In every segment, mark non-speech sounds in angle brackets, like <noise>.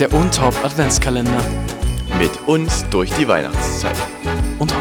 Der Untop Adventskalender. Mit uns durch die Weihnachtszeit. Untop.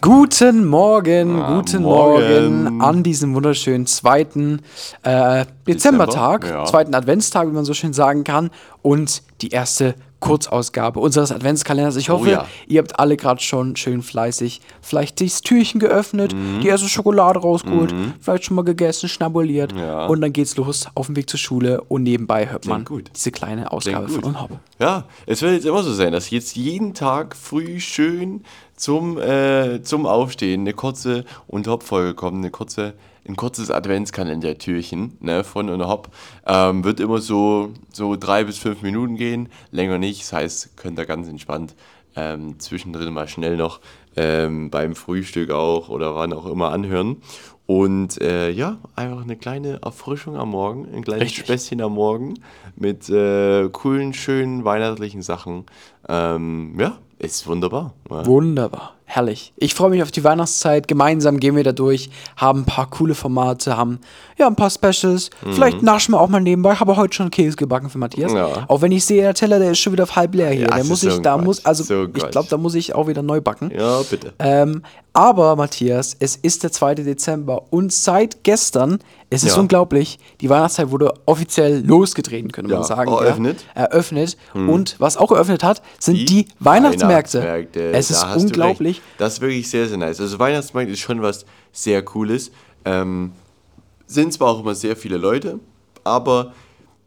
Guten Morgen, Ah, guten morgen. Morgen an diesem wunderschönen zweiten äh, Dezembertag, Dezember, ja. zweiten Adventstag, wie man so schön sagen kann, und die erste Kurzausgabe unseres Adventskalenders. Ich hoffe, Oh ja. ihr habt alle gerade schon schön fleißig vielleicht das Türchen geöffnet, Mhm. die erste Schokolade rausgeholt, vielleicht schon mal gegessen, schnabuliert Ja. und dann geht's los auf dem Weg zur Schule und nebenbei hört man gut. diese kleine Ausgabe von Unhopp. Ja, es wird jetzt immer so sein, dass jetzt jeden Tag früh schön zum, äh, zum Aufstehen eine kurze Unterhop-Folge kommt, eine kurze, ein kurzes Adventskalender-Türchen ne, von Unterhop. Ähm, wird immer so, so drei bis fünf Minuten gehen, länger nicht. Das heißt, könnt ihr ganz entspannt ähm, zwischendrin mal schnell noch ähm, beim Frühstück auch oder wann auch immer anhören. Und äh, ja, einfach eine kleine Erfrischung am Morgen, ein kleines Richtig. Späßchen am Morgen mit äh, coolen, schönen weihnachtlichen Sachen. Ähm, ja, ist wunderbar. Ja. Wunderbar, herrlich. Ich freue mich auf die Weihnachtszeit. Gemeinsam gehen wir da durch, haben ein paar coole Formate, haben ja ein paar Specials. Vielleicht naschen wir auch mal nebenbei. Ich habe heute schon Käse gebacken für Matthias. Mhm. Ja. Auch wenn ich sehe, der Teller, der ist schon wieder auf halb leer hier. Ja, der muss ich, so ein da Quatsch. muss, also So ich glaube, da muss ich auch wieder neu backen. ja, bitte. Ähm, aber Matthias, es ist der 2. Dezember und seit gestern, es ist unglaublich, die Weihnachtszeit wurde offiziell losgetreten, könnte man sagen. eröffnet. Eröffnet. Und was auch eröffnet hat, sind die, Die Weihnachtsmärkte. Weihnachtsmärkte, Es da ist unglaublich. Das ist wirklich sehr, sehr nice. Also Weihnachtsmarkt ist schon was sehr Cooles. Ähm, sind zwar auch immer sehr viele Leute, aber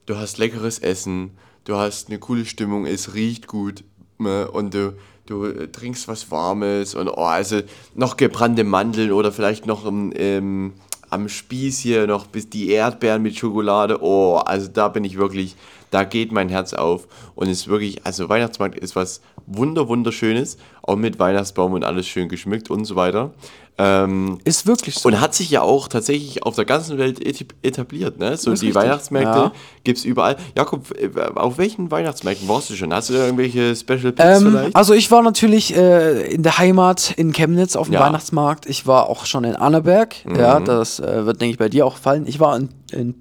du hast leckeres Essen, du hast eine coole Stimmung, es riecht gut ne, und du, du trinkst was Warmes und oh, also noch gebrannte Mandeln oder vielleicht noch ähm, ähm, am Spieß hier noch bis die Erdbeeren mit Schokolade. Oh, also da bin ich wirklich, da geht mein Herz auf und ist wirklich, also Weihnachtsmarkt ist was wunder wunderschönes, auch mit Weihnachtsbaum und alles schön geschmückt und so weiter. Ähm, Ist wirklich so. und hat sich ja auch tatsächlich auf der ganzen Welt etabliert. Ne? So ist die richtig. Weihnachtsmärkte Ja. gibt es überall. Jakob, äh, auf welchen Weihnachtsmärkten warst du schon? Hast du da irgendwelche Special Picks Ähm, vielleicht? also ich war natürlich äh, in der Heimat in Chemnitz auf dem Ja. Mhm. Weihnachtsmarkt. Ich war auch schon in Annaberg. Ja, das äh, wird, denke ich, bei dir auch fallen. Ich war in, in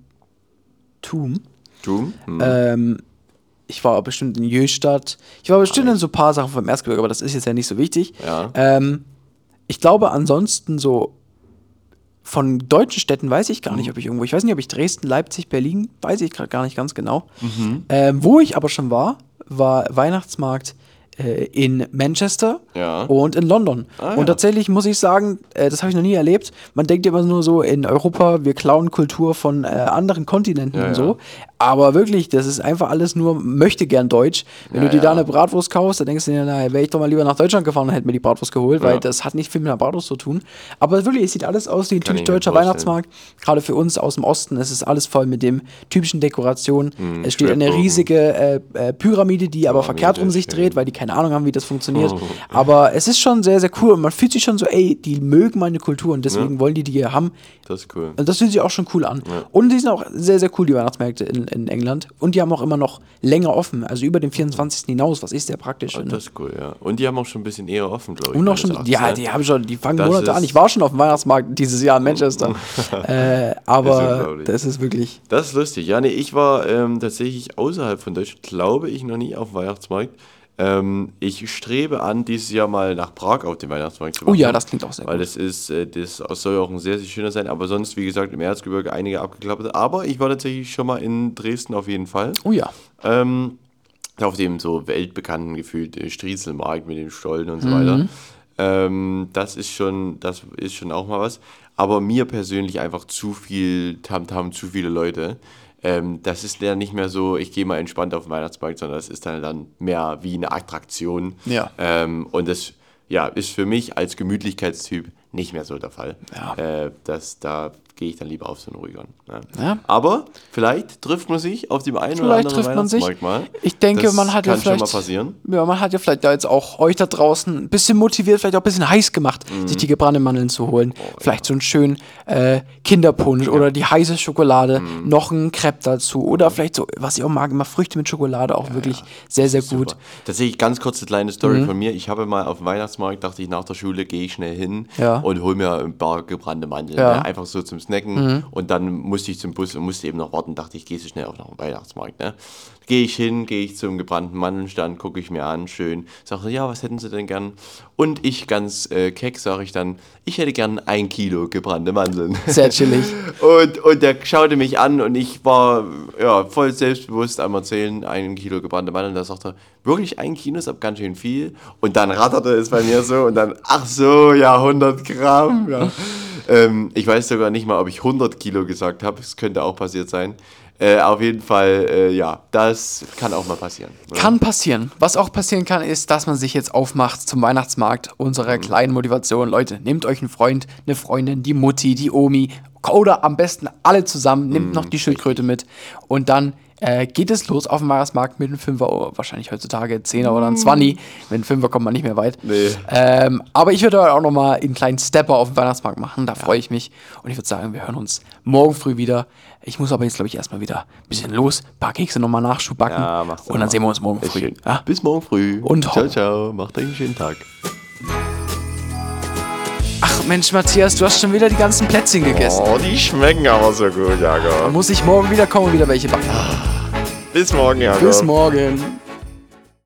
Thum. Du? Hm. Ähm, ich war bestimmt in Jöstadt. Ich war bestimmt in so ein paar Sachen vom Erzgebirge, aber das ist jetzt ja nicht so wichtig. Ja. Ähm, ich glaube ansonsten so von deutschen Städten weiß ich gar Mhm. nicht, ob ich irgendwo, ich weiß nicht, ob ich Dresden, Leipzig, Berlin, weiß ich gerade gar nicht ganz genau. Mhm. Ähm, wo ich aber schon war, war Weihnachtsmarkt in Manchester Ja. und in London. Ah, und ja. tatsächlich muss ich sagen, äh, das habe ich noch nie erlebt. Man denkt immer nur so in Europa, wir klauen Kultur von äh, anderen Kontinenten Ja, und so. Aber wirklich, das ist einfach alles nur möchte gern deutsch. Wenn du dir da eine Bratwurst kaufst, dann denkst du dir, naja, wäre ich doch mal lieber nach Deutschland gefahren und hätte mir die Bratwurst geholt, weil das hat nicht viel mit einer Bratwurst zu tun. Aber wirklich, es sieht alles aus wie ein typisch deutscher. Weihnachtsmarkt. Gerade für uns aus dem Osten, es ist alles voll mit dem typischen Dekoration. es steht eine riesige äh, äh, Pyramide, die aber verkehrt um sich dreht, weil die keine Ahnung haben, wie das funktioniert. Oh. Aber es ist schon sehr, sehr cool und man fühlt sich schon so, ey, die mögen meine Kultur und deswegen wollen die die hier haben. Das ist cool. Also das fühlt sich auch schon cool an. Und die sind auch sehr, sehr cool, die Weihnachtsmärkte in, in England. Und die haben auch immer noch länger offen, also über den 24. hinaus, was ist sehr praktisch. Oh, das ist cool, ja. Und die haben auch schon ein bisschen eher offen, glaube ich. Und meines schon, Erachtens, ja, die haben schon, die fangen Monate an. ist- Ich war schon auf dem Weihnachtsmarkt dieses Jahr in Manchester. <laughs> äh, aber unglaublich. das ist wirklich. Das ist lustig. Ja, nee, ich war ähm, tatsächlich außerhalb von Deutschland, glaube ich, noch nie auf dem Weihnachtsmarkt. Ähm, ich strebe an, dieses Jahr mal nach Prag auf den Weihnachtsmarkt zu Oh machen. ja, das klingt auch sehr Weil gut. das ist, äh, das soll auch ein sehr, sehr schöner sein. Aber sonst, wie gesagt, im Erzgebirge einige abgeklappert. Aber ich war tatsächlich schon mal in Dresden auf jeden Fall. Oh ja. Ähm, auf dem so weltbekannten gefühlt äh, Striezelmarkt mit den Stollen und so Mhm. weiter. Ähm, das ist schon, das ist schon auch mal was. Aber mir persönlich einfach zu viel Tamtam, zu viele Leute. Ähm, das ist ja nicht mehr so, ich gehe mal entspannt auf den Weihnachtsmarkt, sondern das ist dann, dann mehr wie eine Attraktion. Ja. Ähm, und das ja, ist für mich als Gemütlichkeitstyp nicht mehr so der Fall. Ja. Äh, das, da gehe ich dann lieber auf so einen ruhigeren. Ja. Ja. Aber vielleicht trifft man sich auf dem einen oder Vielleicht anderen trifft man sich. Ich denke, Das man hat ja kann schon vielleicht. mal passieren. Ja, man hat ja vielleicht da jetzt auch euch da draußen ein bisschen motiviert, vielleicht auch ein bisschen heiß gemacht, Mhm. sich die gebrannten Mandeln zu holen. Oh, vielleicht so einen schönen äh, Kinderpunsch oder die heiße Schokolade, Mhm. noch ein Crepe dazu. Oder vielleicht so, was ich auch mag, immer Früchte mit Schokolade, auch wirklich sehr, sehr gut. Super. Tatsächlich ganz kurze kleine Story von mir. Ich habe mal auf dem Weihnachtsmarkt, dachte ich, nach der Schule gehe ich schnell hin Ja. und hole mir ein paar gebrannte Mandeln. Ja. Ne? Einfach so zum snacken. Und dann musste ich zum Bus und musste eben noch warten. Dachte ich, gehe so schnell auf noch den Weihnachtsmarkt. Ne? Gehe ich hin, gehe ich zum gebrannten Mandelnstand, gucke ich mir an, schön. Sage, ja, was hätten Sie denn gern? Und ich ganz äh, keck sage ich dann, ich hätte gern ein Kilo gebrannte Mandeln. Sehr chillig. <laughs> Und, und der schaute mich an und ich war ja, voll selbstbewusst am Erzählen, ein Kilo gebrannte Mandeln. Da sagte er, wirklich ein Kilo ist aber ganz schön viel. Und dann ratterte es bei mir so und dann, ach so, ja, 100 Gramm. Ja. Ähm, ich weiß sogar nicht mal, ob ich 100 Kilo gesagt habe. Es könnte auch passiert sein. Äh, auf jeden Fall, äh, ja, das kann auch mal passieren. oder? Kann passieren. Was auch passieren kann, ist, dass man sich jetzt aufmacht zum Weihnachtsmarkt. Unsere kleinen Motivation. Leute, nehmt euch einen Freund, eine Freundin, die Mutti, die Omi oder am besten alle zusammen. Nehmt noch die Schildkröte mit. Und dann äh, geht es los auf dem Weihnachtsmarkt mit einem Fünfer, oh, wahrscheinlich heutzutage 10er oder ein 20. Mit einem Fünfer kommt man nicht mehr weit. Nee. Ähm, aber ich würde auch noch mal einen kleinen Stepper auf dem Weihnachtsmarkt machen. Da freue ich mich. Und ich würde sagen, wir hören uns morgen früh wieder. Ich muss aber jetzt, glaube ich, erstmal wieder ein bisschen los. Ein paar Kekse nochmal Nachschub backen. Ja, und dann mal. sehen wir uns morgen Ist früh. Ja? Bis morgen früh. Und ciao, ciao. Macht euch einen schönen Tag. Ach Mensch, Matthias, du hast schon wieder die ganzen Plätzchen gegessen. Oh, die schmecken aber so gut, Jakob. Muss ich morgen wieder kommen und wieder welche backen. Bis morgen, Jakob. Bis morgen.